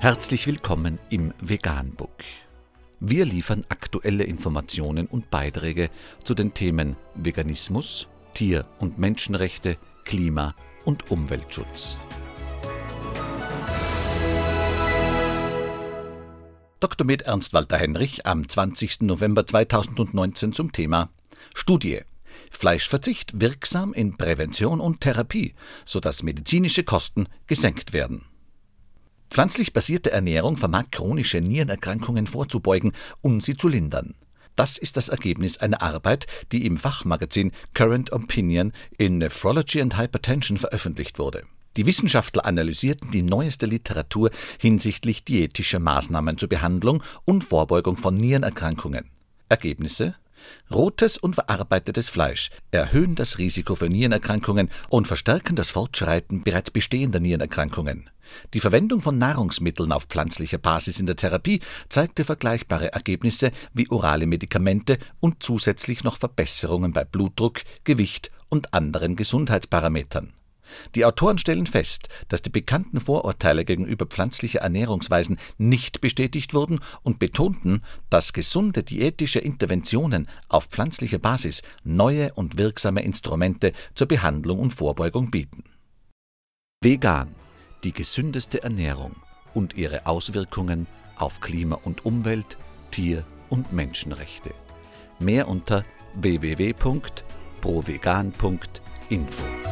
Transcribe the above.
Herzlich willkommen im Veganbook. Wir liefern aktuelle Informationen und Beiträge zu den Themen Veganismus, Tier- und Menschenrechte, Klima- und Umweltschutz. Dr. Med Ernst Walter Henrich am 20. November 2019 zum Thema Studie. Fleischverzicht wirksam in Prävention und Therapie, sodass medizinische Kosten gesenkt werden. Pflanzlich basierte Ernährung vermag chronische Nierenerkrankungen vorzubeugen und sie zu lindern. Das ist das Ergebnis einer Arbeit, die im Fachmagazin Current Opinion in Nephrology and Hypertension veröffentlicht wurde. Die Wissenschaftler analysierten die neueste Literatur hinsichtlich diätischer Maßnahmen zur Behandlung und Vorbeugung von Nierenerkrankungen. Ergebnisse Rotes und verarbeitetes Fleisch erhöhen das Risiko für Nierenerkrankungen und verstärken das Fortschreiten bereits bestehender Nierenerkrankungen. Die Verwendung von Nahrungsmitteln auf pflanzlicher Basis in der Therapie zeigte vergleichbare Ergebnisse wie orale Medikamente und zusätzlich noch Verbesserungen bei Blutdruck, Gewicht und anderen Gesundheitsparametern. Die Autoren stellen fest, dass die bekannten Vorurteile gegenüber pflanzlicher Ernährungsweisen nicht bestätigt wurden und betonten, dass gesunde diätische Interventionen auf pflanzlicher Basis neue und wirksame Instrumente zur Behandlung und Vorbeugung bieten. Vegan, die gesündeste Ernährung und ihre Auswirkungen auf Klima und Umwelt, Tier- und Menschenrechte. Mehr unter www.provegan.info.